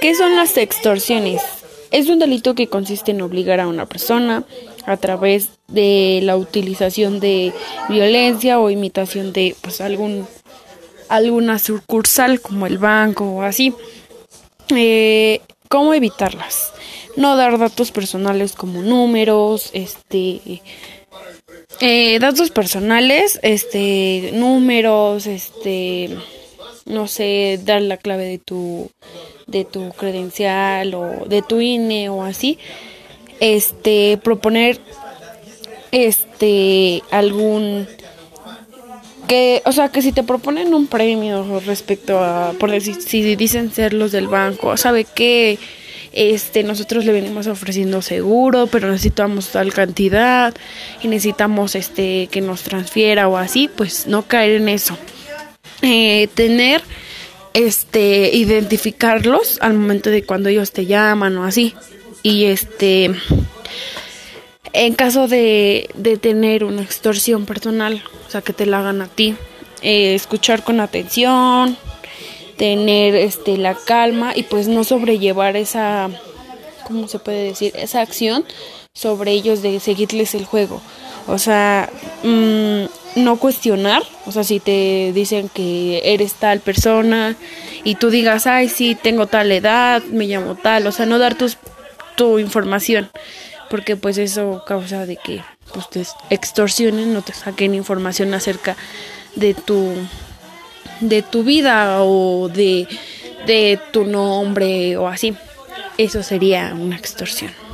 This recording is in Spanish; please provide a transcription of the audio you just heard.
¿Qué son las extorsiones? Es un delito que consiste en obligar a una persona a través de la utilización de violencia o imitación de pues algún alguna sucursal como el banco o así. Eh, ¿Cómo evitarlas? No dar datos personales como números, este, eh, datos personales, este, números, este, no sé, dar la clave de tu, de tu credencial o de tu INE o así, este, proponer, este, algún que, o sea, que si te proponen un premio respecto a, por decir, si dicen ser los del banco, sabe que este, nosotros le venimos ofreciendo seguro, pero necesitamos tal cantidad y necesitamos este que nos transfiera o así, pues no caer en eso. Eh, tener este identificarlos al momento de cuando ellos te llaman o así. Y este en caso de, de tener una extorsión personal, o sea, que te la hagan a ti, eh, escuchar con atención, tener este la calma y pues no sobrellevar esa ¿cómo se puede decir? esa acción sobre ellos de seguirles el juego. O sea, mmm, no cuestionar, o sea, si te dicen que eres tal persona y tú digas, ay, sí, tengo tal edad, me llamo tal, o sea, no dar tus, tu información, porque pues eso causa de que pues te extorsionen, no te saquen información acerca de tu de tu vida o de de tu nombre o así. Eso sería una extorsión.